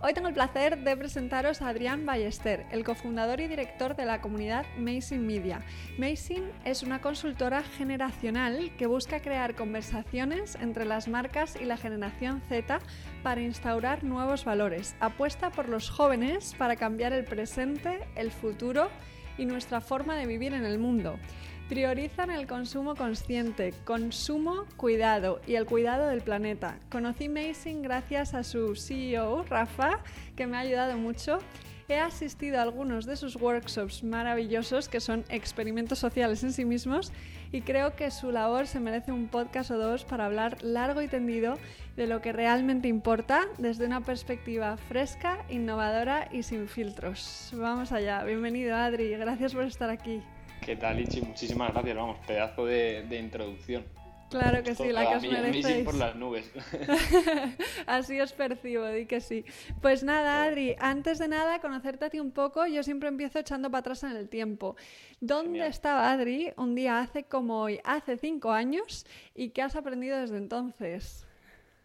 Hoy tengo el placer de presentaros a Adrián Ballester, el cofundador y director de la comunidad Amazing Media. Amazing es una consultora generacional que busca crear conversaciones entre las marcas y la generación Z para instaurar nuevos valores. Apuesta por los jóvenes para cambiar el presente, el futuro y nuestra forma de vivir en el mundo. Priorizan el consumo consciente, consumo, cuidado y el cuidado del planeta. Conocí Amazing gracias a su CEO, Rafa, que me ha ayudado mucho. He asistido a algunos de sus workshops maravillosos que son experimentos sociales en sí mismos y creo que su labor se merece un podcast o dos para hablar largo y tendido de lo que realmente importa desde una perspectiva fresca, innovadora y sin filtros. Vamos allá, bienvenido Adri, gracias por estar aquí. ¿Qué tal, Ichi? Muchísimas gracias, vamos, pedazo de, introducción. Claro que sí, la que os merecéis. por las nubes. Así os percibo, di que sí. Pues nada, Adri, antes de nada, conocerte a ti un poco, yo siempre empiezo echando para atrás en el tiempo. ¿Dónde estaba Adri un día hace como hoy, hace cinco años, y qué has aprendido desde entonces?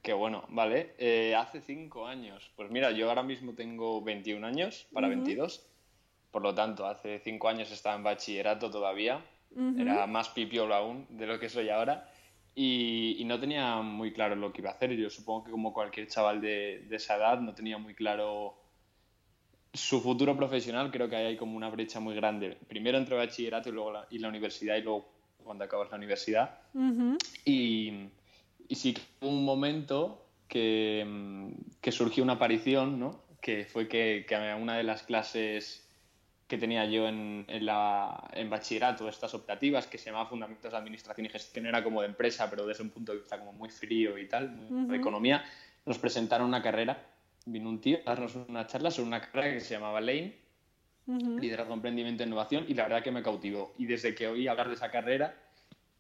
Qué bueno, vale. Eh, hace cinco años. Pues mira, yo ahora mismo tengo 21 años, para 22 por lo tanto, hace cinco años estaba en bachillerato todavía, era más pipiolo aún de lo que soy ahora, y, no tenía muy claro lo que iba a hacer. Yo supongo que como cualquier chaval de, esa edad no tenía muy claro su futuro profesional, creo que hay como una brecha muy grande. Primero entre bachillerato y luego la, y la universidad y luego cuando acabas la universidad. y, y sí un momento que, que surgió una aparición, ¿no? que fue que, que a una de las clases que tenía yo en, en, la, en bachillerato, estas optativas, que se llamaba Fundamentos de Administración y Gestión, era como de empresa, pero desde un punto de vista como muy frío y tal, de economía, nos presentaron una carrera. Vino un tío a darnos una charla sobre una carrera que se llamaba Lane, Liderazgo, Emprendimiento e Innovación, y la verdad que me cautivó. Y desde que oí hablar de esa carrera,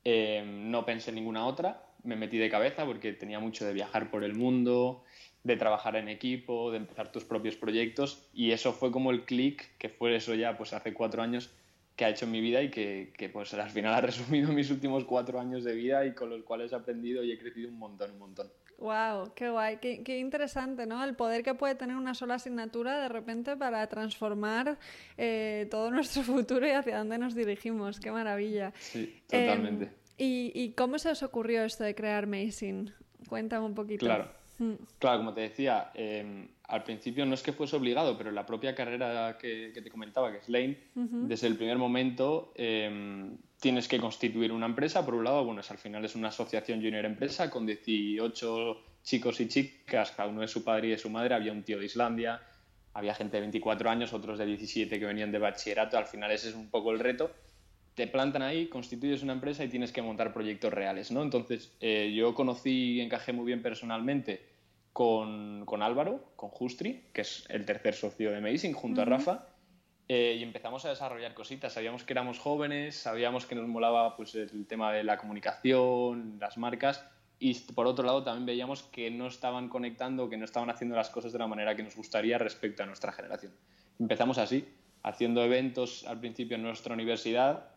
eh, no pensé en ninguna otra, me metí de cabeza porque tenía mucho de viajar por el mundo, de trabajar en equipo, de empezar tus propios proyectos y eso fue como el clic que fue eso ya pues hace cuatro años que ha hecho en mi vida y que, que, pues al final ha resumido mis últimos cuatro años de vida y con los cuales he aprendido y he crecido un montón, un montón. Wow, qué guay, qué, qué, interesante, ¿no? El poder que puede tener una sola asignatura de repente para transformar eh, todo nuestro futuro y hacia dónde nos dirigimos. Qué maravilla. Sí, totalmente. Em, ¿y, ¿y, cómo se os ocurrió esto de crear Amazing? Cuéntame un poquito. Claro. Mm. Claro, como te decía, em, al principio no es que fuese obligado, pero la propia carrera que, te comentaba, que es Lane, desde el primer momento em, tienes que constituir una empresa. Por un lado, bueno, es, al final es una asociación junior empresa con 18 chicos y chicas, cada uno de su padre y de su madre. Había un tío de Islandia, había gente de 24 años, otros de 17 que venían de bachillerato. Al final ese es un poco el reto te plantan ahí, constituyes una empresa y tienes que montar proyectos reales, ¿no? Entonces, eh, yo conocí y encajé muy bien personalmente con, con, Álvaro, con Justri, que es el tercer socio de Amazing, junto a Rafa, eh, y empezamos a desarrollar cositas. Sabíamos que éramos jóvenes, sabíamos que nos molaba pues, el tema de la comunicación, las marcas, y por otro lado también veíamos que no estaban conectando, que no estaban haciendo las cosas de la manera que nos gustaría respecto a nuestra generación. Empezamos así, haciendo eventos al principio en nuestra universidad,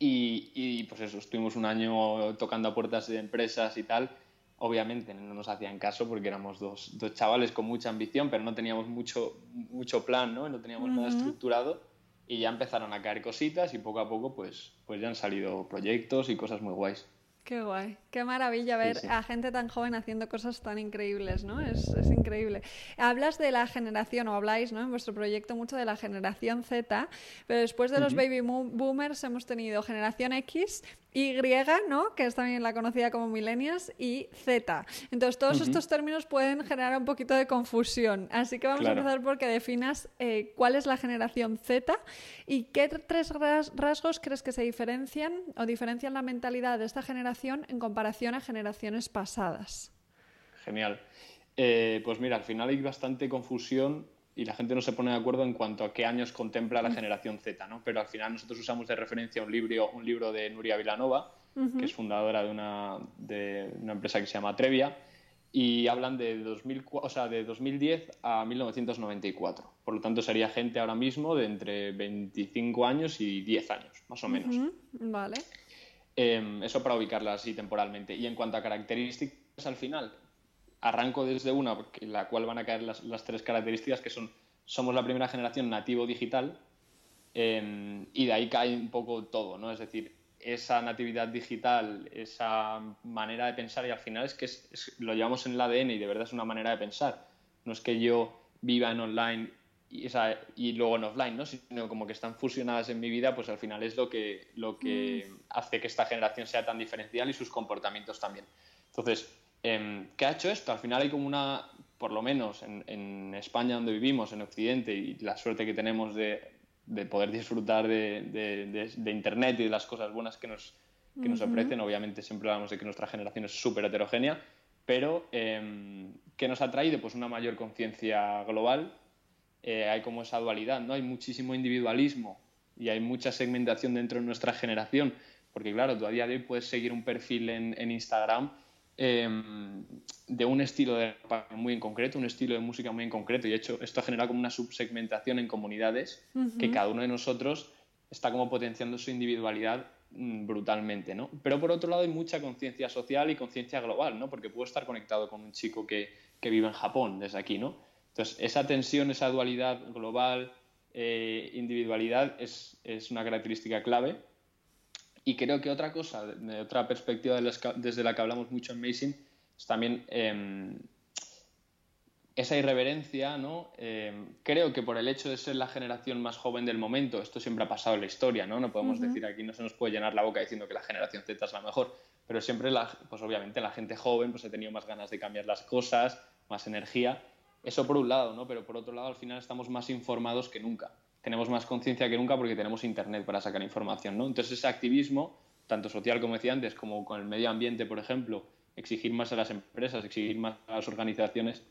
y, pues eso, estuvimos un año tocando a puertas de empresas y tal. Obviamente no nos hacían caso porque éramos dos, dos chavales con mucha ambición, pero no teníamos mucho, mucho plan, ¿no? No teníamos nada estructurado y ya empezaron a caer cositas y poco a poco pues, pues ya han salido proyectos y cosas muy guays. Qué guay, qué maravilla ver a gente tan joven haciendo cosas tan increíbles, ¿no? Es, es, increíble. Hablas de la generación, o habláis, ¿no? En vuestro proyecto mucho de la generación Z, pero después de los baby boomers hemos tenido generación X y, ¿no? que es también la conocida como millennials, y Z. Entonces, todos estos términos pueden generar un poquito de confusión. Así que vamos a empezar porque definas eh, cuál es la generación Z y qué tres rasgos crees que se diferencian o diferencian la mentalidad de esta generación en comparación a generaciones pasadas. Genial. Eh, pues mira, al final hay bastante confusión y la gente no se pone de acuerdo en cuanto a qué años contempla la mm. generación Z, ¿no? Pero al final nosotros usamos de referencia un libro, un libro de Nuria Vilanova, que es fundadora de una, de una empresa que se llama Trevia, y hablan de, 2000, o sea, de 2010 a 1994. Por lo tanto, sería gente ahora mismo de entre 25 años y 10 años, más o menos. Vale. Em, eso para ubicarla así temporalmente. Y en cuanto a características, al final, arranco desde una, en la cual van a caer las, las tres características, que son, somos la primera generación nativo digital, em, y de ahí cae un poco todo, ¿no? Es decir, esa natividad digital, esa manera de pensar y al final es que lo llevamos en el ADN y de verdad es una manera de pensar. No es que yo viva en online y, y luego en offline, ¿no? sino como que están fusionadas en mi vida, pues al final es lo que, lo que mm. hace que esta generación sea tan diferencial y sus comportamientos también. Entonces, em, ¿qué ha hecho esto? Al final hay como una, por lo menos en, en España donde vivimos, en Occidente, y la suerte que tenemos de de poder disfrutar de, Internet y de las cosas buenas que nos, que nos ofrecen. Obviamente siempre hablamos de que nuestra generación es súper heterogénea, pero eh, ¿qué nos ha traído? Pues una mayor conciencia global. Eh, hay como esa dualidad, ¿no? Hay muchísimo individualismo y hay mucha segmentación dentro de nuestra generación, porque claro, tú a día de hoy puedes seguir un perfil en, en Instagram Em, de un estilo de muy en concreto, un estilo de música muy en concreto. Y de hecho, esto genera como una subsegmentación en comunidades que cada uno de nosotros está como potenciando su individualidad mm, brutalmente, ¿no? Pero por otro lado hay mucha conciencia social y conciencia global, ¿no? Porque puedo estar conectado con un chico que, que, vive en Japón desde aquí, ¿no? Entonces, esa tensión, esa dualidad global, eh, individualidad es, es, una característica clave y creo que otra cosa, de otra perspectiva desde la que hablamos mucho en Amazing, es también em, esa irreverencia, ¿no? Em, creo que por el hecho de ser la generación más joven del momento, esto siempre ha pasado en la historia, ¿no? No podemos decir aquí, no se nos puede llenar la boca diciendo que la generación Z es la mejor, pero siempre, la, pues obviamente, la gente joven pues ha tenido más ganas de cambiar las cosas, más energía. Eso por un lado, ¿no? Pero por otro lado, al final estamos más informados que nunca tenemos más conciencia que nunca porque tenemos Internet para sacar información. ¿no? Entonces ese activismo, tanto social como decía antes, como con el medio ambiente, por ejemplo, exigir más a las empresas, exigir más a las organizaciones,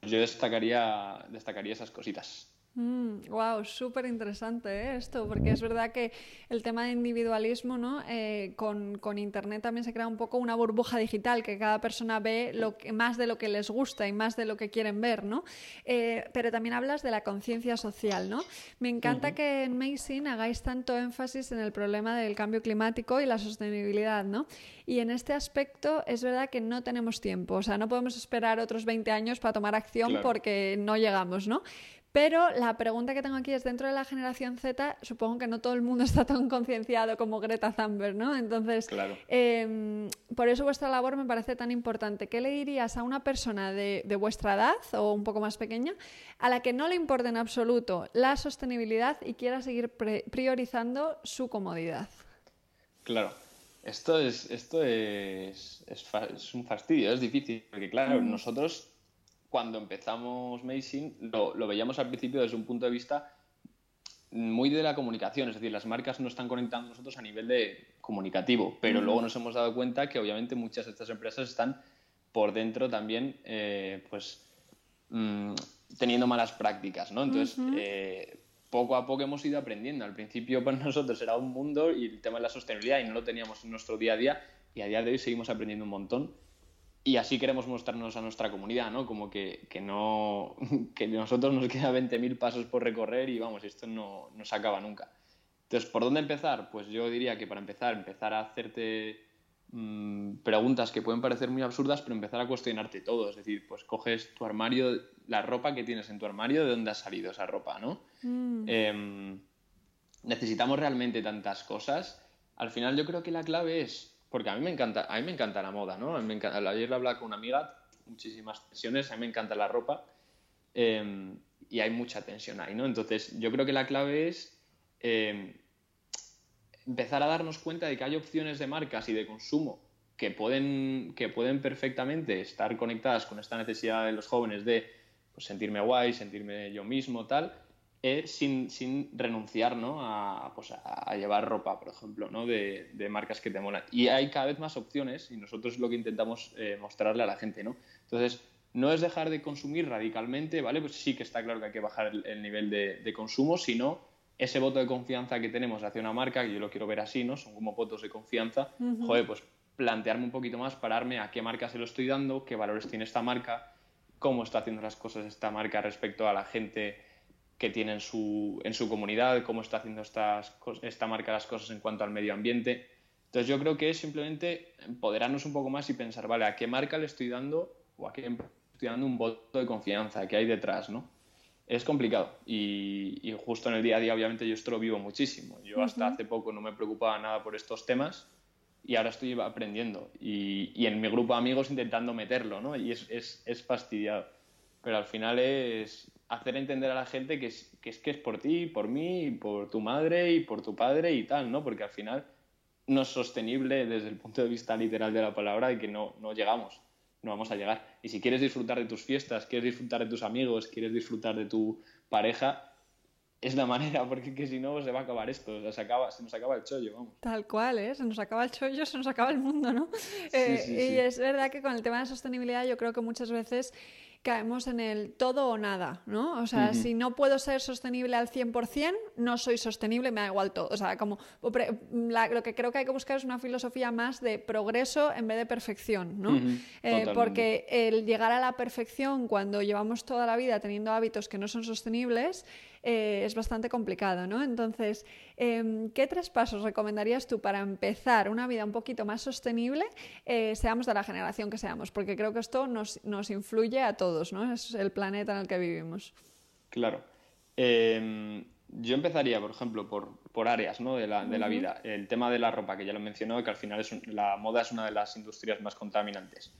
pues yo destacaría, destacaría esas cositas wow, mm, súper interesante ¿eh? esto, porque es verdad que el tema de individualismo, ¿no? Eh, con, Internet también se crea un poco una burbuja digital, que cada persona ve lo que, más de lo que les gusta y más de lo que quieren ver, ¿no? Eh, pero también hablas de la conciencia social, ¿no? Me encanta que en Mason hagáis tanto énfasis en el problema del cambio climático y la sostenibilidad, ¿no? Y en este aspecto es verdad que no tenemos tiempo, o sea, no podemos esperar otros 20 años para tomar acción porque no llegamos, ¿no? Pero la pregunta que tengo aquí es, dentro de la generación Z, supongo que no todo el mundo está tan concienciado como Greta Thunberg, ¿no? Entonces, em, por eso vuestra labor me parece tan importante. ¿Qué le dirías a una persona de, vuestra edad o un poco más pequeña a la que no le importe en absoluto la sostenibilidad y quiera seguir priorizando su comodidad? Claro. Esto es, esto es, es, un fastidio, es difícil, porque claro, nosotros cuando empezamos Mazing lo, lo, veíamos al principio desde un punto de vista muy de la comunicación, es decir, las marcas no están conectando nosotros a nivel de comunicativo, pero luego nos hemos dado cuenta que obviamente muchas de estas empresas están por dentro también, eh, pues, mm, teniendo malas prácticas, ¿no? Entonces, eh, poco a poco hemos ido aprendiendo. Al principio para nosotros era un mundo y el tema de la sostenibilidad y no lo teníamos en nuestro día a día y a día de hoy seguimos aprendiendo un montón y así queremos mostrarnos a nuestra comunidad, ¿no? Como que, que no, que nosotros nos queda 20.000 pasos por recorrer y vamos, esto no, no, se acaba nunca. Entonces, ¿por dónde empezar? Pues yo diría que para empezar, empezar a hacerte mm, preguntas que pueden parecer muy absurdas, pero empezar a cuestionarte todo. Es decir, pues coges tu armario, la ropa que tienes en tu armario, ¿de dónde ha salido esa ropa, no? Mm. Em, necesitamos realmente tantas cosas. Al final yo creo que la clave es porque a mí me encanta, a mí me encanta la moda, ¿no? A mí me encanta, ayer le hablaba con una amiga, muchísimas tensiones, a mí me encanta la ropa em, y hay mucha tensión ahí, ¿no? Entonces, yo creo que la clave es em, empezar a darnos cuenta de que hay opciones de marcas y de consumo que pueden, que pueden perfectamente estar conectadas con esta necesidad de los jóvenes de pues, sentirme guay, sentirme yo mismo, tal, sin, sin, renunciar ¿no? a, pues a, llevar ropa, por ejemplo, ¿no? de, de, marcas que te molan. Y hay cada vez más opciones y nosotros lo que intentamos eh, mostrarle a la gente. ¿no? Entonces, no es dejar de consumir radicalmente, ¿vale? Pues sí que está claro que hay que bajar el, nivel de, consumo, sino ese voto de confianza que tenemos hacia una marca, que yo lo quiero ver así, ¿no? Son como votos de confianza. Joder, pues plantearme un poquito más, pararme a qué marca se lo estoy dando, qué valores tiene esta marca, cómo está haciendo las cosas esta marca respecto a la gente que tiene en su, en su comunidad, cómo está haciendo estas, esta marca las cosas en cuanto al medio ambiente. Entonces yo creo que es simplemente empoderarnos un poco más y pensar, vale, ¿a qué marca le estoy dando o a qué estoy dando un voto de confianza? ¿Qué hay detrás? ¿no? Es complicado y, justo en el día a día obviamente yo esto lo vivo muchísimo. Yo hasta hace poco no me preocupaba nada por estos temas y ahora estoy aprendiendo y, y en mi grupo de amigos intentando meterlo, ¿no? Y es, es, es fastidiado. Pero al final es, hacer entender a la gente que es, que es, que es por ti, por mí, por tu madre y por tu padre y tal, ¿no? Porque al final no es sostenible desde el punto de vista literal de la palabra y que no, no llegamos, no vamos a llegar. Y si quieres disfrutar de tus fiestas, quieres disfrutar de tus amigos, quieres disfrutar de tu pareja, es la manera, porque que si no se va a acabar esto, se, acaba, se nos acaba el chollo, vamos. Tal cual, ¿eh? se nos acaba el chollo, se nos acaba el mundo, ¿no? Eh, y es verdad que con el tema de sostenibilidad yo creo que muchas veces caemos en el todo o nada, ¿no? O sea, si no puedo ser sostenible al 100%, no soy sostenible, me da igual todo. O sea, como lo que creo que hay que buscar es una filosofía más de progreso en vez de perfección, ¿no? Eh, porque el llegar a la perfección cuando llevamos toda la vida teniendo hábitos que no son sostenibles, eh, es bastante complicado, ¿no? Entonces, em, ¿qué tres pasos recomendarías tú para empezar una vida un poquito más sostenible, eh, seamos de la generación que seamos? Porque creo que esto nos, influye a todos, ¿no? Es el planeta en el que vivimos. Claro. Em, yo empezaría, por ejemplo, por, áreas ¿no? de, la, vida. El tema de la ropa, que ya lo mencionó, que al final es la moda es una de las industrias más contaminantes.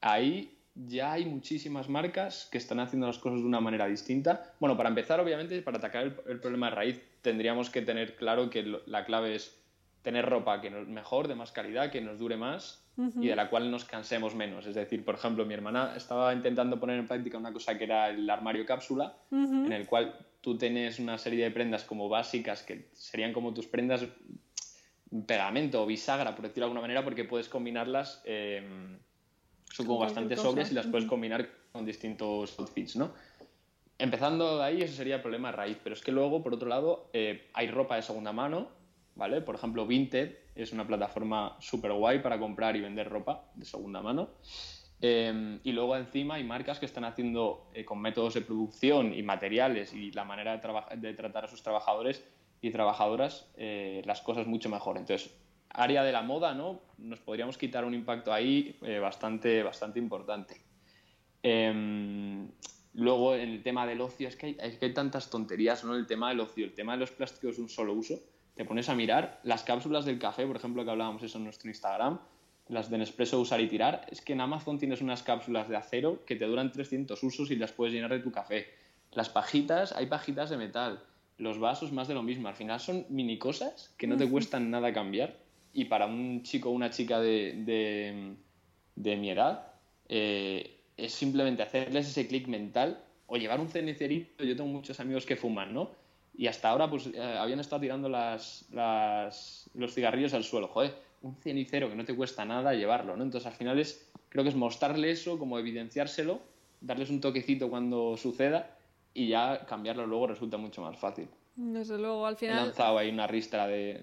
Ahí ya hay muchísimas marcas que están haciendo las cosas de una manera distinta. Bueno, para empezar, obviamente, para atacar el, problema de raíz, tendríamos que tener claro que la clave es tener ropa que nos mejor, de más calidad, que nos dure más y de la cual nos cansemos menos. Es decir, por ejemplo, mi hermana estaba intentando poner en práctica una cosa que era el armario cápsula, en el cual tú tienes una serie de prendas como básicas que serían como tus prendas pegamento o bisagra, por decirlo de alguna manera, porque puedes combinarlas. Eh, son como bastante sobres y las puedes combinar con distintos outfits, ¿no? Empezando de ahí, ese sería el problema raíz. Pero es que luego, por otro lado, eh, hay ropa de segunda mano, ¿vale? Por ejemplo, Vinted es una plataforma súper guay para comprar y vender ropa de segunda mano. Eh, y luego encima hay marcas que están haciendo eh, con métodos de producción y materiales y la manera de, de tratar a sus trabajadores y trabajadoras las cosas mucho mejor. Entonces, área de la moda, ¿no? Nos podríamos quitar un impacto ahí eh, bastante, bastante importante. Em, luego, en el tema del ocio, es que, hay, que hay tantas tonterías, ¿no? El tema del ocio, el tema de los plásticos de un solo uso. Te pones a mirar las cápsulas del café, por ejemplo, que hablábamos eso en nuestro Instagram, las de Nespresso usar y tirar, es que en Amazon tienes unas cápsulas de acero que te duran 300 usos y las puedes llenar de tu café. Las pajitas, hay pajitas de metal. Los vasos, más de lo mismo. Al final son mini cosas que no te cuestan nada cambiar y para un chico o una chica de, de, mi edad eh, es simplemente hacerles ese clic mental o llevar un cenicerito. Yo tengo muchos amigos que fuman, ¿no? Y hasta ahora pues eh, habían estado tirando las, las, los cigarrillos al suelo. Joder, un cenicero que no te cuesta nada llevarlo, ¿no? Entonces al final es, creo que es mostrarle eso, como evidenciárselo, darles un toquecito cuando suceda y ya cambiarlo luego resulta mucho más fácil. Desde luego, al final... He lanzado ahí una ristra de,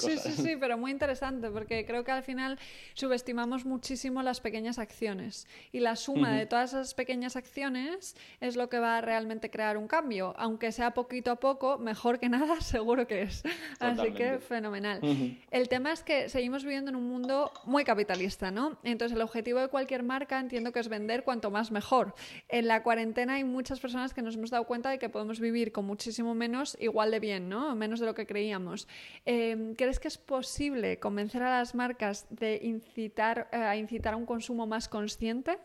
cosas. Sí, sí, sí, pero muy interesante, porque creo que al final subestimamos muchísimo las pequeñas acciones. Y la suma de todas esas pequeñas acciones es lo que va a realmente crear un cambio. Aunque sea poquito a poco, mejor que nada, seguro que es. Así que fenomenal. El tema es que seguimos viviendo en un mundo muy capitalista, ¿no? Entonces, el objetivo de cualquier marca entiendo que es vender cuanto más mejor. En la cuarentena hay muchas personas que nos hemos dado cuenta de que podemos vivir con muchísimo menos igual de bien, ¿no? Menos de lo que creíamos. Em, ¿Crees que es posible convencer a las marcas de incitar, eh, a incitar a un consumo más consciente?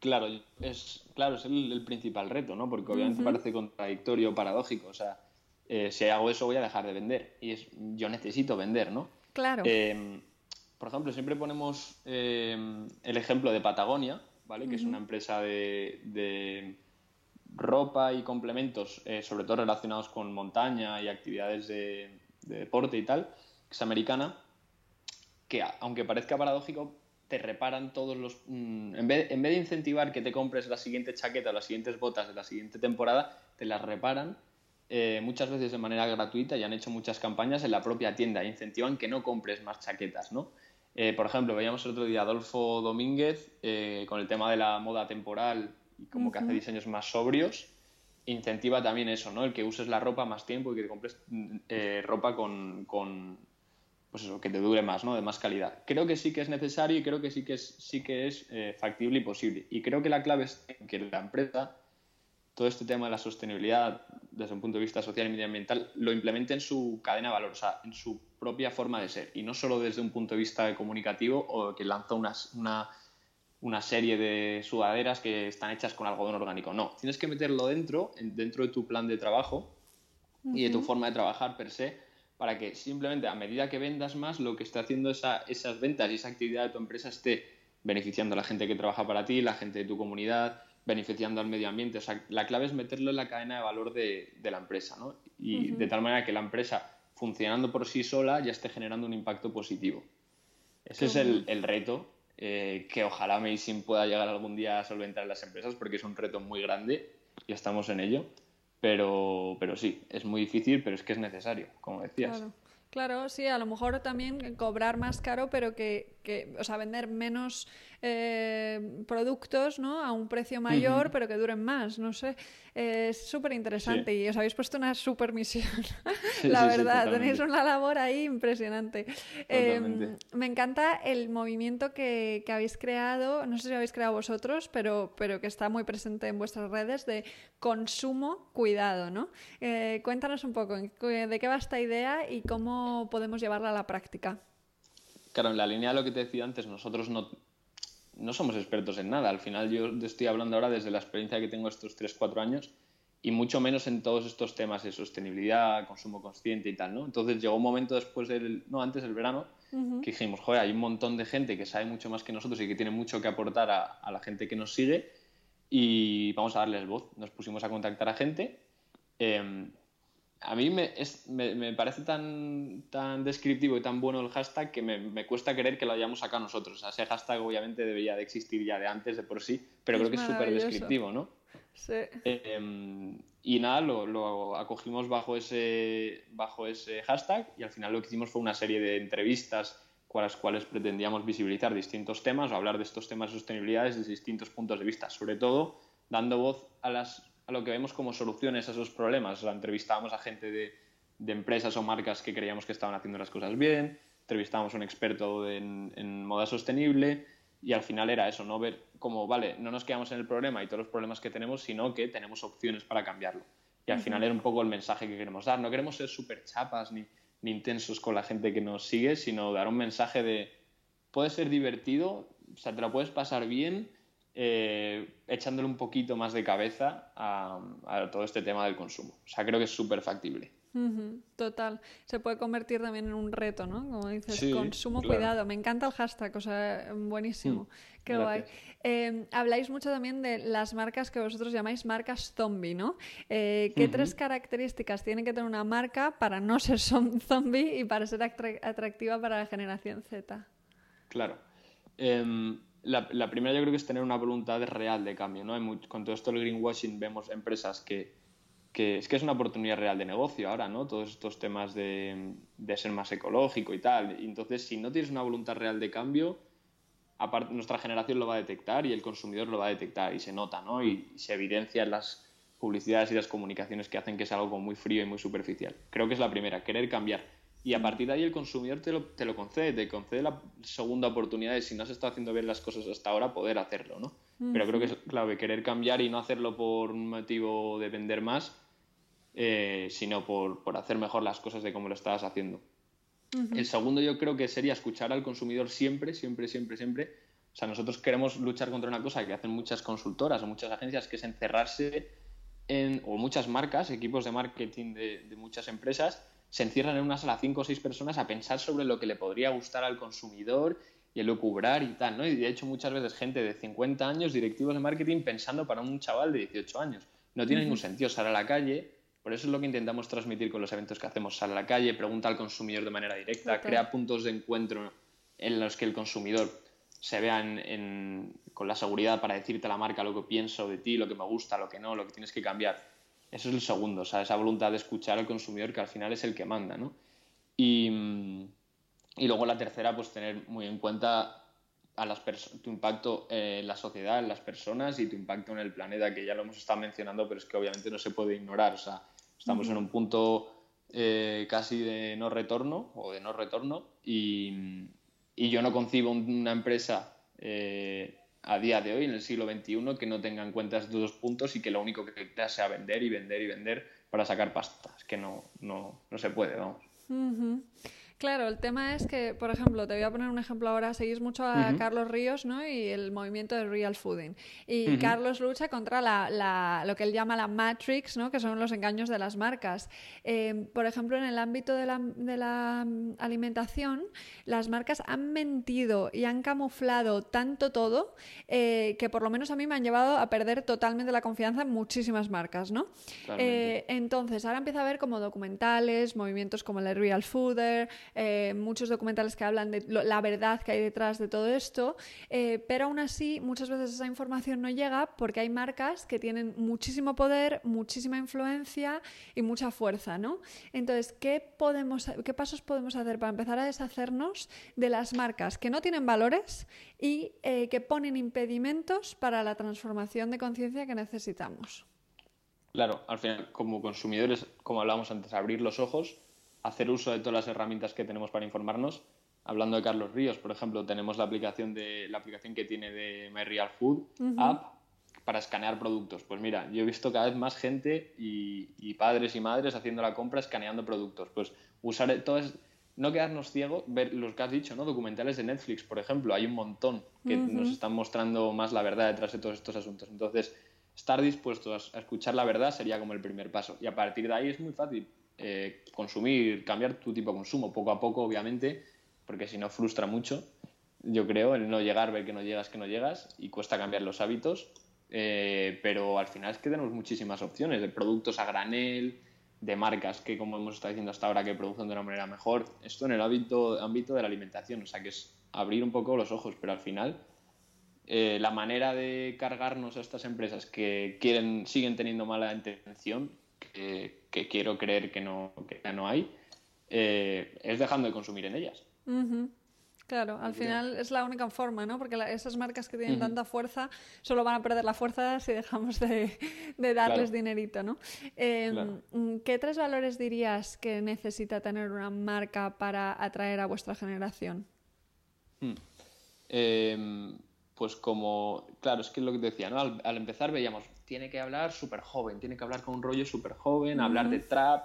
Claro, es, claro, es el, principal reto, ¿no? Porque obviamente parece contradictorio, paradójico. O sea, eh, si hago eso voy a dejar de vender. Y es, yo necesito vender, ¿no? Claro. Em, por ejemplo, siempre ponemos em, el ejemplo de Patagonia, ¿vale? Que es una empresa de, ropa y complementos, eh, sobre todo relacionados con montaña y actividades de, deporte y tal, que es americana, que aunque parezca paradójico, te reparan todos los... Mm, en, vez, de incentivar que te compres la siguiente chaqueta o las siguientes botas de la siguiente temporada, te las reparan eh, muchas veces de manera gratuita y han hecho muchas campañas en la propia tienda. Incentivan que no compres más chaquetas, ¿no? Eh, por ejemplo, veíamos el otro día a Adolfo Domínguez con el tema de la moda temporal y como que hace diseños más sobrios. Incentiva también eso, ¿no? El que uses la ropa más tiempo y que te compres ropa con, con, pues eso, que te dure más, ¿no? De más calidad. Creo que sí que es necesario y creo que sí que es, sí que es factible y posible. Y creo que la clave es que la empresa todo este tema de la sostenibilidad desde un punto de vista social y medioambiental lo implemente en su cadena de valor, o sea, en su propia forma de ser, y no solo desde un punto de vista comunicativo o que lanza una, una, una, serie de sudaderas que están hechas con algodón orgánico. No, tienes que meterlo dentro, dentro de tu plan de trabajo y de tu forma de trabajar per se, para que simplemente a medida que vendas más, lo que esté haciendo esa, esas ventas y esa actividad de tu empresa esté beneficiando a la gente que trabaja para ti, la gente de tu comunidad, beneficiando al medio ambiente. O sea, la clave es meterlo en la cadena de valor de, de la empresa, ¿no? Y de tal manera que la empresa, funcionando por sí sola, ya esté generando un impacto positivo. Ese es el, el reto eh, que ojalá Amazing pueda llegar algún día a solventar en las empresas, porque es un reto muy grande y estamos en ello. Pero, pero sí, es muy difícil, pero es que es necesario, como decías. Claro, sí, a lo mejor también cobrar más caro, pero que, que o sea, vender menos eh, productos, ¿no? A un precio mayor, pero que duren más, no sé. es súper interesante y os habéis puesto una super misión, la verdad. Tenéis una labor ahí impresionante. Em, me encanta el movimiento que, que, habéis creado, no sé si habéis creado vosotros, pero, pero que está muy presente en vuestras redes de consumo, cuidado, ¿no? Eh, cuéntanos un poco de qué va esta idea y cómo podemos llevarla a la práctica. Claro, en la línea de lo que te decía antes, nosotros no, no somos expertos en nada. Al final yo estoy hablando ahora desde la experiencia que tengo estos 3-4 años y mucho menos en todos estos temas de sostenibilidad, consumo consciente y tal, ¿no? Entonces llegó un momento después del, no, antes del verano, que dijimos, joder, hay un montón de gente que sabe mucho más que nosotros y que tiene mucho que aportar a, la gente que nos sigue y vamos a darles voz. Nos pusimos a contactar a gente. Em, a mí me, es, me, parece tan, tan descriptivo y tan bueno el hashtag que me, me, cuesta creer que lo hayamos sacado nosotros. ese hashtag obviamente debería de existir ya de antes de por sí, pero creo que es súper descriptivo, ¿no? Sí. Em, y nada, lo, lo, acogimos bajo ese, bajo ese hashtag y al final lo que hicimos fue una serie de entrevistas con las cuales pretendíamos visibilizar distintos temas o hablar de estos temas de sostenibilidad desde distintos puntos de vista, sobre todo dando voz a las a lo que vemos como soluciones a esos problemas. La entrevistábamos a gente de, de, empresas o marcas que creíamos que estaban haciendo las cosas bien, entrevistábamos a un experto en, en, moda sostenible y al final era eso, no ver cómo, vale, no nos quedamos en el problema y todos los problemas que tenemos, sino que tenemos opciones para cambiarlo. Y al final era un poco el mensaje que queremos dar. No queremos ser súper chapas ni, ni intensos con la gente que nos sigue, sino dar un mensaje de, puede ser divertido, o sea, te lo puedes pasar bien, eh, echándole un poquito más de cabeza a, todo este tema del consumo. O sea, creo que es súper factible. total. Se puede convertir también en un reto, ¿no? Como dices, consumo, cuidado. Me encanta el hashtag, o sea, buenísimo. Mm, Qué guay. Em, habláis mucho también de las marcas que vosotros llamáis marcas zombie, ¿no? Eh, ¿Qué tres características tiene que tener una marca para no ser zombie y para ser atractiva para la generación Z? Claro. Em, la, primera yo creo que es tener una voluntad real de cambio. ¿no? con todo esto del greenwashing vemos empresas que, es que es una oportunidad real de negocio ahora, ¿no? Todos estos temas de, ser más ecológico y tal. Entonces, si no tienes una voluntad real de cambio, aparte, nuestra generación lo va a detectar y el consumidor lo va a detectar y se nota, ¿no? Y, se evidencia en las publicidades y las comunicaciones que hacen que es algo muy frío y muy superficial. Creo que es la primera, querer cambiar. Y a mm. partir de ahí el consumidor te lo, te lo concede, te concede la segunda oportunidad de si no has estado haciendo bien las cosas hasta ahora, poder hacerlo, ¿no? Pero creo que es clave querer cambiar y no hacerlo por un motivo de vender más, eh, sino por, por, hacer mejor las cosas de cómo lo estabas haciendo. El segundo yo creo que sería escuchar al consumidor siempre, siempre, siempre, siempre. O sea, nosotros queremos luchar contra una cosa que hacen muchas consultoras o muchas agencias, que es encerrarse en, o muchas marcas, equipos de marketing de, de muchas empresas, se encierran en una sala cinco o seis personas a pensar sobre lo que le podría gustar al consumidor y elucubrar y tal, ¿no? Y de hecho muchas veces gente de 50 años, directivos de marketing, pensando para un chaval de 18 años. No tiene ningún sentido salir a la calle, por eso es lo que intentamos transmitir con los eventos que hacemos, salir a la calle, pregunta al consumidor de manera directa, crea puntos de encuentro en los que el consumidor se vean con la seguridad para decirte a la marca lo que pienso de ti, lo que me gusta, lo que no, lo que tienes que cambiar. Eso es el segundo, o sea, esa voluntad de escuchar al consumidor que al final es el que manda, ¿no? Y, y luego la tercera, pues tener muy en cuenta a las tu impacto en la sociedad, en las personas y tu impacto en el planeta, que ya lo hemos estado mencionando, pero es que obviamente no se puede ignorar. O sea, estamos en un punto eh, casi de no retorno o de no retorno y, y yo no concibo una empresa eh, a día de hoy, en el siglo XXI, que no tenga en cuenta estos dos puntos y que lo único que quiera sea vender y vender y vender para sacar pasta. Es que no, no, no se puede, vamos. Claro, el tema es que, por ejemplo, te voy a poner un ejemplo ahora, seguís mucho a Carlos Ríos ¿no? y el movimiento de Real Fooding. Y Carlos lucha contra la, lo que él llama la Matrix, ¿no? que son los engaños de las marcas. Eh, por ejemplo, en el ámbito de la, de la, mm, alimentación, las marcas han mentido y han camuflado tanto todo eh, que por lo menos a mí me han llevado a perder totalmente la confianza en muchísimas marcas. ¿no? Eh, entonces, ahora empieza a haber como documentales, movimientos como el Real Fooder, eh, muchos documentales que hablan de la verdad que hay detrás de todo esto, eh, pero aún así muchas veces esa información no llega porque hay marcas que tienen muchísimo poder, muchísima influencia y mucha fuerza, ¿no? Entonces, ¿qué, podemos, qué pasos podemos hacer para empezar a deshacernos de las marcas que no tienen valores y eh, que ponen impedimentos para la transformación de conciencia que necesitamos? Claro, al final, como consumidores, como hablábamos antes, abrir los ojos hacer uso de todas las herramientas que tenemos para informarnos. Hablando de Carlos Ríos, por ejemplo, tenemos la aplicación, de, la aplicación que tiene de My Real Food App para escanear productos. Pues mira, yo he visto cada vez más gente y, padres y madres haciendo la compra escaneando productos. Pues usar todo no quedarnos ciegos, ver los que has dicho, ¿no? Documentales de Netflix, por ejemplo, hay un montón que nos están mostrando más la verdad detrás de todos estos asuntos. Entonces, estar dispuestos a escuchar la verdad sería como el primer paso. Y a partir de ahí es muy fácil eh, consumir, cambiar tu tipo de consumo poco a poco, obviamente, porque si no frustra mucho, yo creo, el no llegar, ver que no llegas, que no llegas, y cuesta cambiar los hábitos, eh, pero al final es que tenemos muchísimas opciones de productos a granel, de marcas que, como hemos estado diciendo hasta ahora, que producen de una manera mejor. Esto en el ámbito, ámbito de la alimentación, o sea que es abrir un poco los ojos, pero al final eh, la manera de cargarnos a estas empresas que quieren, siguen teniendo mala intención, que, quiero creer que no, que ya no hay, eh, es dejando de consumir en ellas. Claro, al final es la única forma, ¿no? Porque esas marcas que tienen tanta fuerza solo van a perder la fuerza si dejamos de, darles dinerito, ¿no? Em, ¿Qué tres valores dirías que necesita tener una marca para atraer a vuestra generación? Hmm. Em, pues como, claro, es que es lo que te decía, ¿no? Al, empezar veíamos, tiene que hablar súper joven, tiene que hablar con un rollo súper joven, hablar de trap,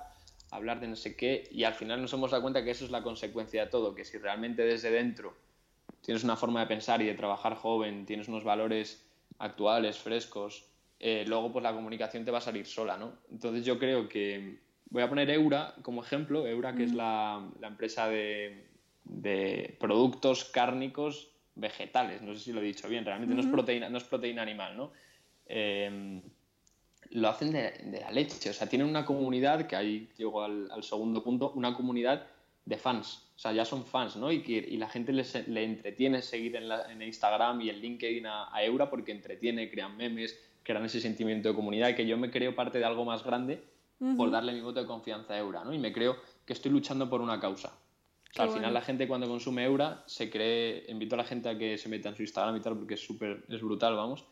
hablar de no sé qué, y al final nos hemos dado cuenta que eso es la consecuencia de todo, que si realmente desde dentro tienes una forma de pensar y de trabajar joven, tienes unos valores actuales, frescos, eh, luego pues la comunicación te va a salir sola, ¿no? Entonces yo creo que voy a poner Eura como ejemplo, Eura que es la, empresa de, de productos cárnicos vegetales, no sé si lo he dicho bien, realmente no, es proteína, no es proteína animal, ¿no? Eh, lo hacen de, la leche, o sea, tienen una comunidad, que ahí llego al, segundo punto, una comunidad de fans, o sea, ya son fans, ¿no? Y, que, y la gente les, le entretiene seguir en, en, Instagram y en LinkedIn a, Eura porque entretiene, crean memes, crean ese sentimiento de comunidad, que yo me creo parte de algo más grande por darle mi voto de confianza a Eura, ¿no? Y me creo que estoy luchando por una causa al final la gente cuando consume Eura se cree, invito a la gente a que se meta en su Instagram y tal porque es súper, es brutal, vamos,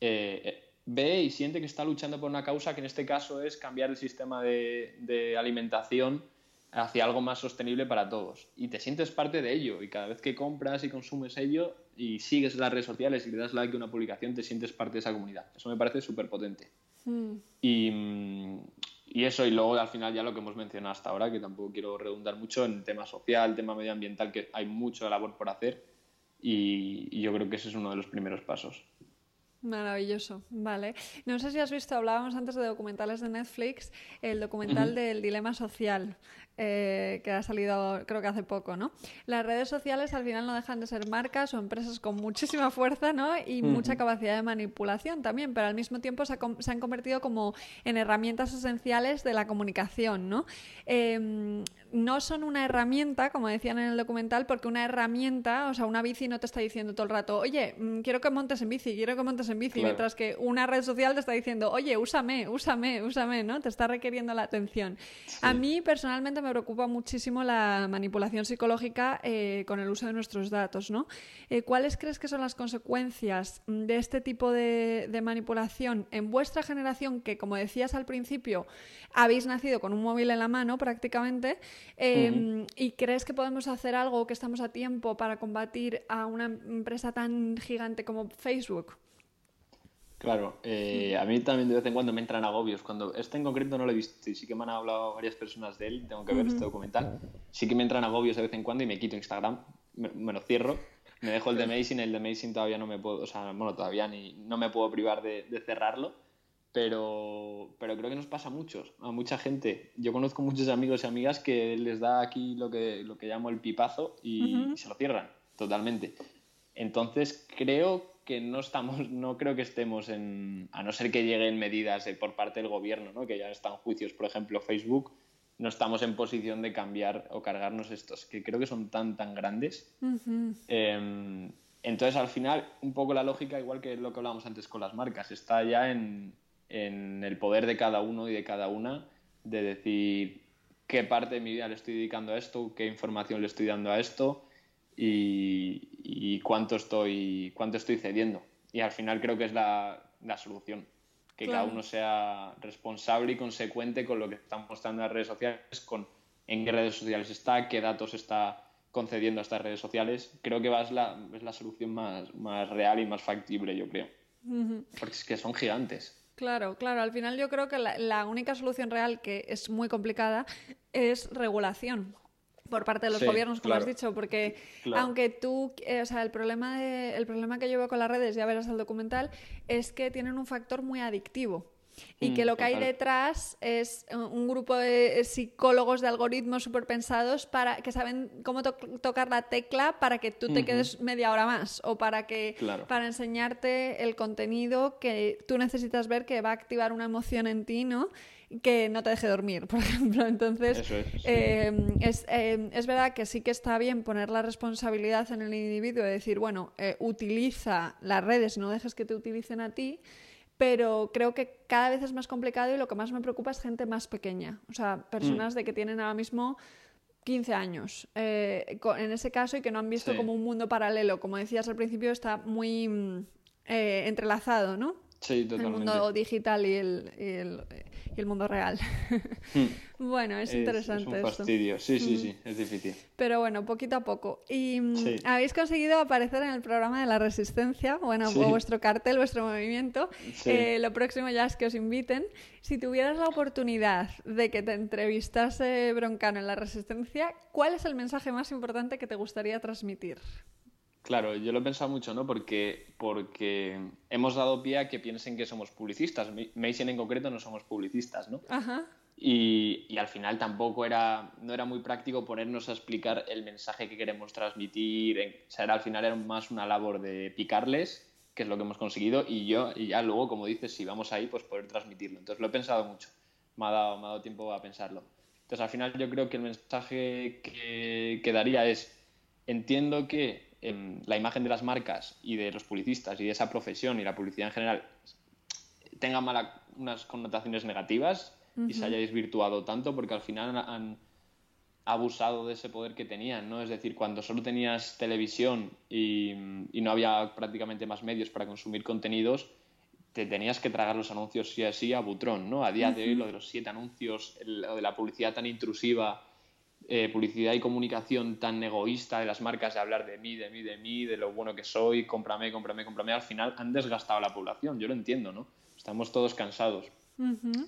eh, ve y siente que está luchando por una causa que en este caso es cambiar el sistema de, alimentación hacia algo más sostenible para todos. Y te sientes parte de ello y cada vez que compras y consumes ello y sigues las redes sociales y le das like a una publicación, te sientes parte de esa comunidad. Eso me parece súper potente. Hmm. Y, mm, y eso, y luego al final ya lo que hemos mencionado hasta ahora, que tampoco quiero redundar mucho en tema social, tema medioambiental, que hay mucha labor por hacer y, yo creo que ese es uno de los primeros pasos. Maravilloso, vale. No sé si has visto, hablábamos antes de documentales de Netflix, el documental del dilema social. Eh, que ha salido creo que hace poco, ¿no? Las redes sociales al final no dejan de ser marcas o empresas con muchísima fuerza, ¿no? Y mucha capacidad de manipulación también, pero al mismo tiempo se, han convertido como en herramientas esenciales de la comunicación, ¿no? Em, no son una herramienta, como decían en el documental, porque una herramienta, o sea, una bici no te está diciendo todo el rato, oye, mm, quiero que montes en bici, quiero que montes en bici, mientras que una red social te está diciendo, oye, úsame, úsame, úsame, ¿no? Te está requiriendo la atención. A mí personalmente me preocupa muchísimo la manipulación psicológica eh, con el uso de nuestros datos, ¿no? Eh, ¿Cuáles crees que son las consecuencias de este tipo de, manipulación en vuestra generación, que como decías al principio, habéis nacido con un móvil en la mano prácticamente, em, y crees que podemos hacer algo, que estamos a tiempo para combatir a una empresa tan gigante como Facebook? Claro, eh, a mí también de vez en cuando me entran agobios. Cuando este en concreto no lo he visto y sí que me han hablado varias personas de él, tengo que ver este documental. Sí que me entran agobios de vez en cuando y me quito Instagram, me, lo cierro, me dejo el de Amazing, el de Amazing todavía no me puedo, o sea, bueno, todavía ni, no me puedo privar de, cerrarlo, pero, pero creo que nos pasa a muchos, a mucha gente. Yo conozco muchos amigos y amigas que les da aquí lo que, lo que llamo el pipazo y, y se lo cierran totalmente. Entonces creo que no estamos, no creo que estemos en, a no ser que lleguen medidas por parte del gobierno, ¿no? que ya están juicios, por ejemplo, Facebook, no estamos en posición de cambiar o cargarnos estos, que creo que son tan, tan grandes. Em, entonces, al final, un poco la lógica, igual que lo que hablábamos antes con las marcas, está ya en, en el poder de cada uno y de cada una de decir qué parte de mi vida le estoy dedicando a esto, qué información le estoy dando a esto y, cuánto, estoy, cuánto estoy cediendo. Y al final creo que es la, la solución. Que cada uno sea responsable y consecuente con lo que están mostrando las redes sociales, con en qué redes sociales está, qué datos está concediendo a estas redes sociales. Creo que va, es, la, es la solución más, más real y más factible, yo creo. Porque es que son gigantes. Claro, claro. Al final yo creo que la, la, única solución real, que es muy complicada, es regulación por parte de los gobiernos, como has dicho, porque aunque tú, eh, o sea, el problema, de, el problema que yo veo con las redes, ya verás el documental, es que tienen un factor muy adictivo. Y que mm, lo que hay detrás es un grupo de psicólogos de algoritmos súper pensados para que saben cómo tocar la tecla para que tú te quedes media hora más o para que para enseñarte el contenido que tú necesitas ver que va a activar una emoción en ti, ¿no? que no te deje dormir, por ejemplo. Entonces, em, em, es, verdad que sí que está bien poner la responsabilidad en el individuo de decir, bueno, eh, utiliza las redes y no dejes que te utilicen a ti, pero creo que cada vez es más complicado y lo que más me preocupa es gente más pequeña, o sea, personas mm. de que tienen ahora mismo 15 años eh, en ese caso y que no han visto como un mundo paralelo. Como decías al principio, está muy mm, eh, entrelazado, ¿no? Sí, totalmente. El mundo digital y el, y el mundo real. Hmm. bueno, es, interesante. Es un fastidio, sí, sí, sí, es difícil. Pero bueno, poquito a poco. Y mm, habéis conseguido aparecer en el programa de la Resistencia, bueno, vuestro cartel, vuestro movimiento. Eh, lo próximo ya es que os inviten. Si tuvieras la oportunidad de que te entrevistase Broncano en la Resistencia, ¿cuál es el mensaje más importante que te gustaría transmitir? Claro, yo lo he pensado mucho, ¿no? Porque, porque hemos dado pie a que piensen que somos publicistas. Mason en concreto no somos publicistas, ¿no? Ajá. Y, y, al final tampoco era, no era muy práctico ponernos a explicar el mensaje que queremos transmitir. O sea, era, al final era más una labor de picarles, que es lo que hemos conseguido, y yo, y ya luego, como dices, si vamos ahí, pues poder transmitirlo. Entonces lo he pensado mucho, me ha dado, me ha dado tiempo a pensarlo. Entonces al final yo creo que el mensaje que, que daría es, entiendo que la imagen de las marcas y de los publicistas y de esa profesión y la publicidad en general tenga unas connotaciones negativas y se haya desvirtuado tanto porque al final han abusado de ese poder que tenían, ¿no? Es decir, cuando solo tenías televisión y, no había prácticamente más medios para consumir contenidos, te tenías que tragar los anuncios sí así a butrón, ¿no? A día de hoy lo de los siete anuncios, lo de la publicidad tan intrusiva eh, publicidad y comunicación tan egoísta de las marcas de hablar de mí, de mí, de mí, de lo bueno que soy, cómprame, cómprame, cómprame, al final han desgastado a la población. Yo lo entiendo, ¿no? Estamos todos cansados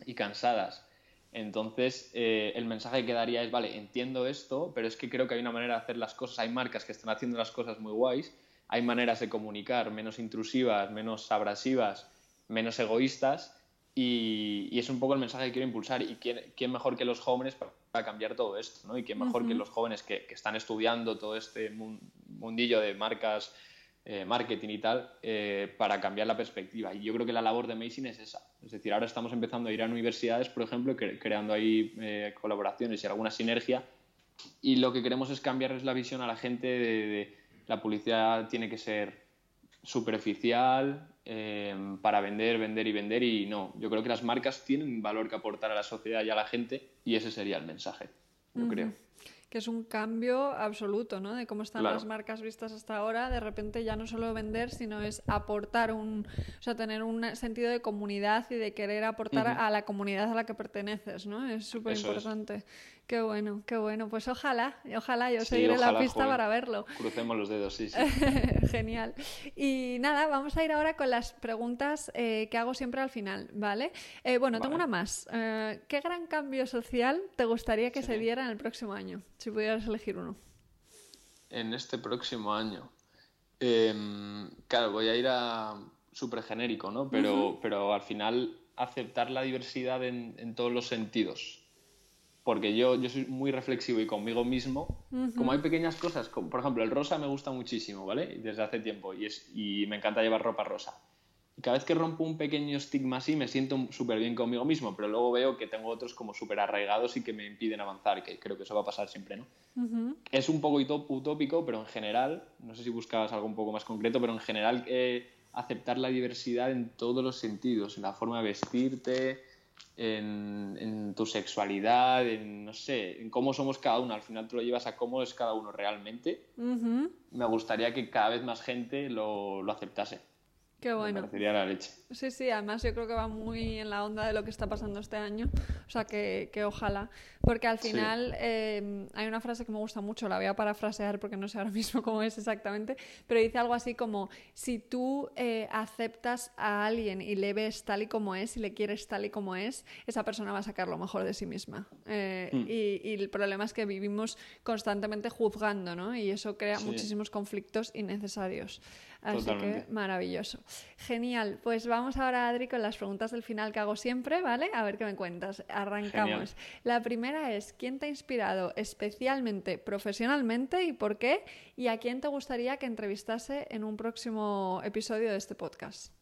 y cansadas. Entonces, eh, el mensaje que daría es, vale, entiendo esto, pero es que creo que hay una manera de hacer las cosas. Hay marcas que están haciendo las cosas muy guays, hay maneras de comunicar menos intrusivas, menos abrasivas, menos egoístas, y, es un poco el mensaje que quiero impulsar. ¿Y quién, mejor que los jóvenes para, cambiar todo esto? ¿no? ¿Y quién mejor que los jóvenes que, están estudiando todo este mundillo de marcas, eh, marketing y tal, eh, para cambiar la perspectiva? Y yo creo que la labor de Amazing es esa. Es decir, ahora estamos empezando a ir a universidades, por ejemplo, creando ahí eh, colaboraciones y alguna sinergia y lo que queremos es cambiarles la visión a la gente de, la publicidad tiene que ser superficial eh, para vender, vender y vender y no, yo creo que las marcas tienen valor que aportar a la sociedad y a la gente y ese sería el mensaje, yo creo. Que es un cambio absoluto, ¿no? De cómo están las marcas vistas hasta ahora, de repente ya no solo vender, sino es aportar un, o sea, tener un sentido de comunidad y de querer aportar a la comunidad a la que perteneces, ¿no? Es súper importante. Qué bueno, qué bueno. Pues ojalá, ojalá yo seguiré la pista para verlo. Crucemos los dedos, sí, sí. Genial. Y nada, vamos a ir ahora con las preguntas eh, que hago siempre al final, ¿vale? Eh, bueno, tengo una más. Eh, ¿Qué gran cambio social te gustaría que se diera en el próximo año, si pudieras elegir uno? En este próximo año. Em, claro, voy a ir a súper genérico, ¿no? Pero, pero al final aceptar la diversidad en todos los sentidos porque yo, yo soy muy reflexivo y conmigo mismo, como hay pequeñas cosas, como, por ejemplo, el rosa me gusta muchísimo, ¿vale? Desde hace tiempo y, es, y me encanta llevar ropa rosa. Y cada vez que rompo un pequeño estigma así me siento súper bien conmigo mismo, pero luego veo que tengo otros como súper arraigados y que me impiden avanzar, que creo que eso va a pasar siempre, ¿no? Es un poco utópico, pero en general, no sé si buscabas algo un poco más concreto, pero en general eh, aceptar la diversidad en todos los sentidos, en la forma de vestirte, en, tu sexualidad, en, no sé, en cómo somos cada uno. Al final tú lo llevas a cómo es cada uno realmente. Me gustaría que cada vez más gente lo, lo aceptase. Qué bueno. Me parecería la leche. Sí, sí, además yo creo que va muy en la onda de lo que está pasando este año. O sea, que, que ojalá. Porque al final eh, hay una frase que me gusta mucho, la voy a parafrasear porque no sé ahora mismo cómo es exactamente, pero dice algo así como, si tú eh, aceptas a alguien y le ves tal y como es y le quieres tal y como es, esa persona va a sacar lo mejor de sí misma. Eh, hmm. y, y, el problema es que vivimos constantemente juzgando, ¿no? Y eso crea muchísimos conflictos innecesarios. Así que maravilloso. Genial. Pues vamos ahora, Adri, con las preguntas del final que hago siempre, ¿vale? A ver qué me cuentas. Arrancamos. La primera es, ¿quién te ha inspirado especialmente profesionalmente y por qué? ¿Y a quién te gustaría que entrevistase en un próximo episodio de este podcast?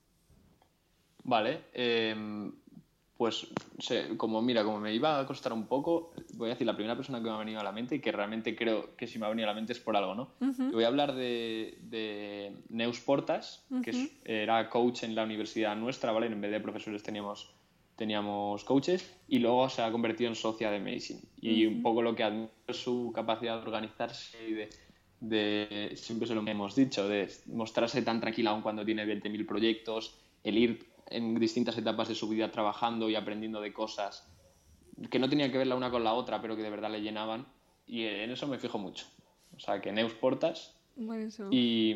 Vale. Eh pues como mira, como me iba a costar un poco, voy a decir la primera persona que me ha venido a la mente y que realmente creo que si me ha venido a la mente es por algo, ¿no? Voy a hablar de, Neus Portas, que era coach en la universidad nuestra, ¿vale? En vez de profesores teníamos, teníamos coaches y luego se ha convertido en socia de Amazing. Y un poco lo que admiro es su capacidad de organizarse y de, de, siempre se lo hemos dicho, de mostrarse tan tranquila aun cuando tiene 20.000 proyectos, el ir en distintas etapas de su vida trabajando y aprendiendo de cosas que no tenían que ver la una con la otra, pero que de verdad le llenaban. Y en eso me fijo mucho. O sea, que Neus Portas. Y,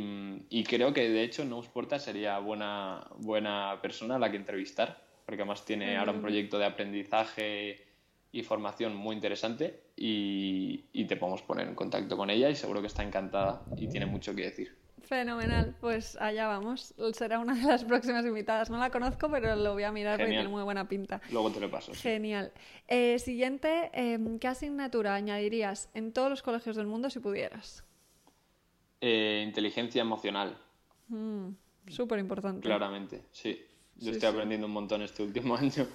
y, creo que de hecho Neus Portas sería buena, buena persona a la que entrevistar, porque además tiene ahora un proyecto de aprendizaje y formación muy interesante y, y te podemos poner en contacto con ella y seguro que está encantada y tiene mucho que decir. Fenomenal, pues allá vamos. Será una de las próximas invitadas. No la conozco, pero lo voy a mirar porque tiene muy buena pinta. Luego te lo paso. Genial. Eh, siguiente, em, ¿qué asignatura añadirías en todos los colegios del mundo si pudieras? Eh, inteligencia emocional. Mm, Súper importante. Claramente, sí. Yo estoy aprendiendo un montón este último año.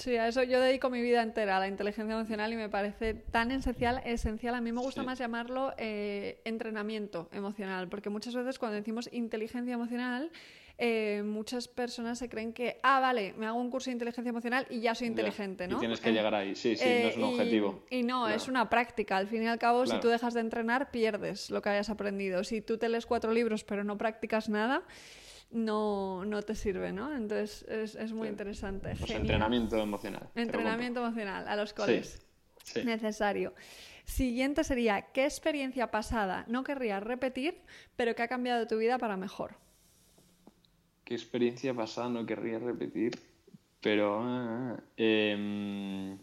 Sí, a eso yo dedico mi vida entera a la inteligencia emocional y me parece tan esencial. esencial. A mí me gusta más llamarlo eh, entrenamiento emocional, porque muchas veces cuando decimos inteligencia emocional, eh, muchas personas se creen que, ah, vale, me hago un curso de inteligencia emocional y ya soy inteligente, ¿no? Y tienes que llegar ahí, sí, sí, no es un eh, objetivo. Y no, es una práctica. Al fin y al cabo, si tú dejas de entrenar, pierdes lo que hayas aprendido. Si tú te lees cuatro libros pero no practicas nada, no, no te sirve, ¿no? Entonces es, muy interesante. Pues entrenamiento emocional. Entrenamiento emocional a los coles. Necesario. Siguiente sería, ¿qué experiencia pasada no querrías repetir, pero que ha cambiado tu vida para mejor? ¿Qué experiencia pasada no querría repetir, pero... Ah, em,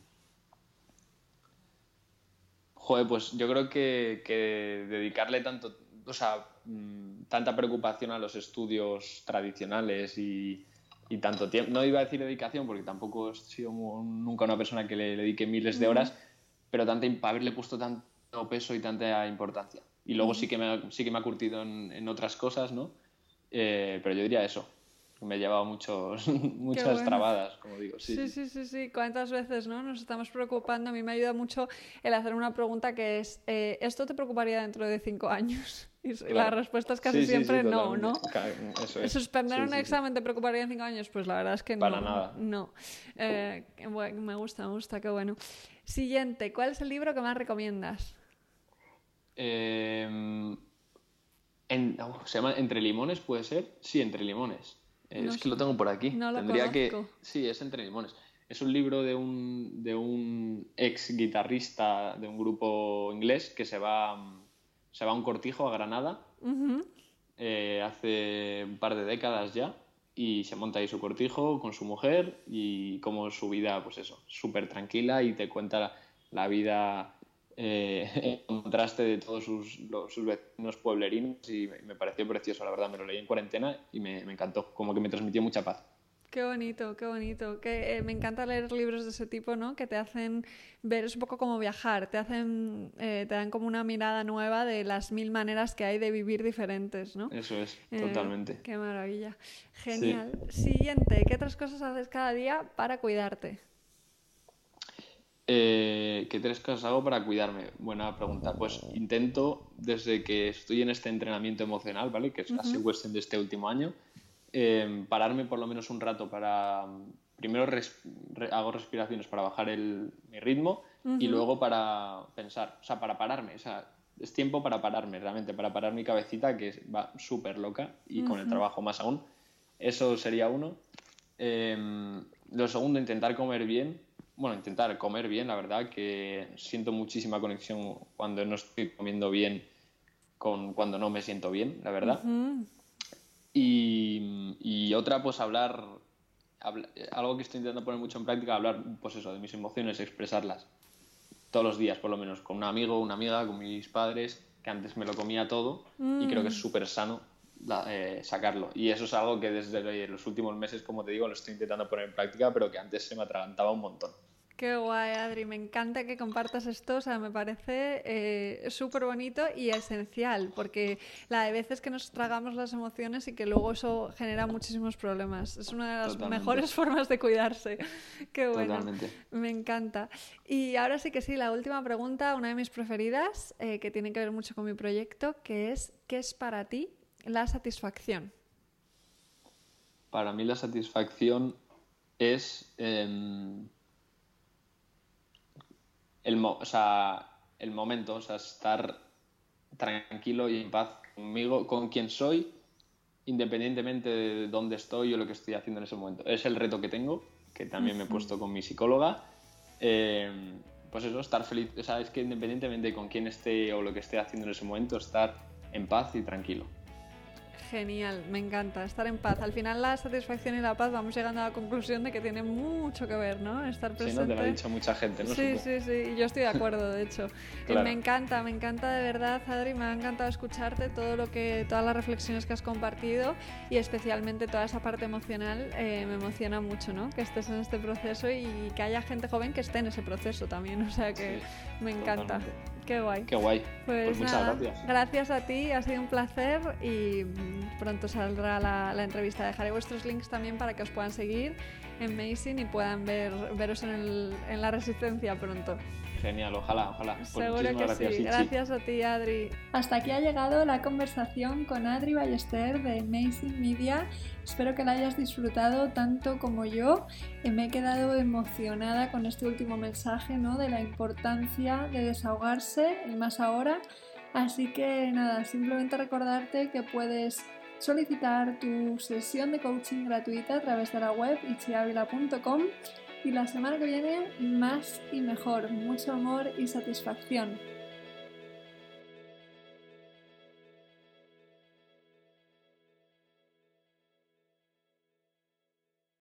joder, pues yo creo que, que dedicarle tanto o sea, mm, tanta preocupación a los estudios tradicionales y, tanto tiempo. No iba a decir dedicación porque tampoco he sido nunca una persona que le, dedique miles de horas, pero tanto, haberle puesto tanto peso y tanta importancia. Y luego sí, que me, sí que me ha curtido en, otras cosas, ¿no? Eh, pero yo diría eso. me llevaba muchos, muchas trabadas, como digo. Sí sí, sí, sí, ¿Cuántas veces no? nos estamos preocupando? A mí me ayuda mucho el hacer una pregunta que es, eh, ¿esto te preocuparía dentro de cinco años? Y la respuesta es casi siempre no, ¿no? Eso es. ¿Suspender un examen te preocuparía en cinco años? Pues la verdad es que no. Para nada. No. Eh, me gusta, me gusta, qué bueno. Siguiente, ¿cuál es el libro que más recomiendas? Eh, ¿Se llama Entre Limones, puede ser? Sí, Entre Limones. es que lo tengo por aquí. No lo Tendría que. Sí, es Entre Limones. Es un libro de un, de un ex guitarrista de un grupo inglés que se va, se va a un cortijo a Granada eh, hace un par de décadas ya y se monta ahí su cortijo con su mujer y como su vida, pues eso, súper tranquila y te cuenta la vida eh, contraste de todos sus, sus, vecinos pueblerinos y me, pareció precioso, la verdad, me lo leí en cuarentena y me, me encantó, como que me transmitió mucha paz. Qué bonito, qué bonito. Que, eh, me encanta leer libros de ese tipo, ¿no? Que te hacen ver, es un poco como viajar, te hacen, eh, te dan como una mirada nueva de las mil maneras que hay de vivir diferentes, ¿no? Eso es, totalmente. Qué maravilla. Genial. Siguiente, ¿qué otras cosas haces cada día para cuidarte? Eh, ¿Qué tres cosas hago para cuidarme? Buena pregunta. Pues intento, desde que estoy en este entrenamiento emocional, ¿vale? Que es la cuestión de este último año, em, pararme por lo menos un rato para... Primero hago respiraciones para bajar el, mi ritmo y luego para pensar, o sea, para pararme. O sea, es tiempo para pararme, realmente, para parar mi cabecita que va súper loca y con el trabajo más aún. Eso sería uno. Em, lo segundo, intentar comer bien bueno, intentar comer bien, la verdad, que siento muchísima conexión cuando no estoy comiendo bien con cuando no me siento bien, la verdad. Y, otra, pues hablar, algo que estoy intentando poner mucho en práctica, hablar, pues eso, de mis emociones, expresarlas todos los días, por lo menos, con un amigo, una amiga, con mis padres, que antes me lo comía todo y creo que es mm. súper sano eh, sacarlo. Y eso es algo que desde los últimos meses, como te digo, lo estoy intentando poner en práctica, pero que antes se me atragantaba un montón. Qué guay, Adri. Me encanta que compartas esto. O sea, me parece eh, súper bonito y esencial, porque la de veces que nos tragamos las emociones y que luego eso genera muchísimos problemas. Es una de las mejores formas de cuidarse. Qué bueno. Me encanta. Y ahora sí que sí, la última pregunta, una de mis preferidas, eh, que tiene que ver mucho con mi proyecto, que es, ¿qué es para ti la satisfacción? Para mí la satisfacción es... Em, el, o sea, el momento, o sea, estar tranquilo y en paz conmigo, con quien soy, independientemente de dónde estoy o lo que estoy haciendo en ese momento. Es el reto que tengo, que también me he puesto con mi psicóloga. Eh, pues eso, estar feliz, o sea, es que independientemente de con quién esté o lo que esté haciendo en ese momento, estar en paz y tranquilo. Genial, me encanta estar en paz. Al final la satisfacción y la paz vamos llegando a la conclusión de que tiene mucho que ver, ¿no? Estar presente. Sí, ¿no? Te lo ha dicho mucha gente, ¿no? Sí, sí, sí, yo estoy de acuerdo, de hecho. Me encanta, me encanta de verdad, Adri, me ha encantado escucharte todo lo que, todas las reflexiones que has compartido y especialmente toda esa parte emocional eh, me emociona mucho, ¿no? Que estés en este proceso y que haya gente joven que esté en ese proceso también, o sea que me encanta. Qué guay. Qué guay. Pues, pues muchas gracias. Gracias a ti, ha sido un placer y pronto saldrá la, entrevista. Dejaré vuestros links también para que os puedan seguir en Amazing y puedan ver, veros en, en la Resistencia pronto. Genial, ojalá, ojalá. Pues Seguro que gracias, sí. Gracias a ti, Adri. Hasta aquí ha llegado la conversación con Adri Ballester de Amazing Media. Espero que la hayas disfrutado tanto como yo. Me he quedado emocionada con este último mensaje, ¿no? De la importancia de desahogarse y más ahora. Así que nada, simplemente recordarte que puedes solicitar tu sesión de coaching gratuita a través de la web ichiavila.com y la semana que viene más y mejor, mucho amor y satisfacción.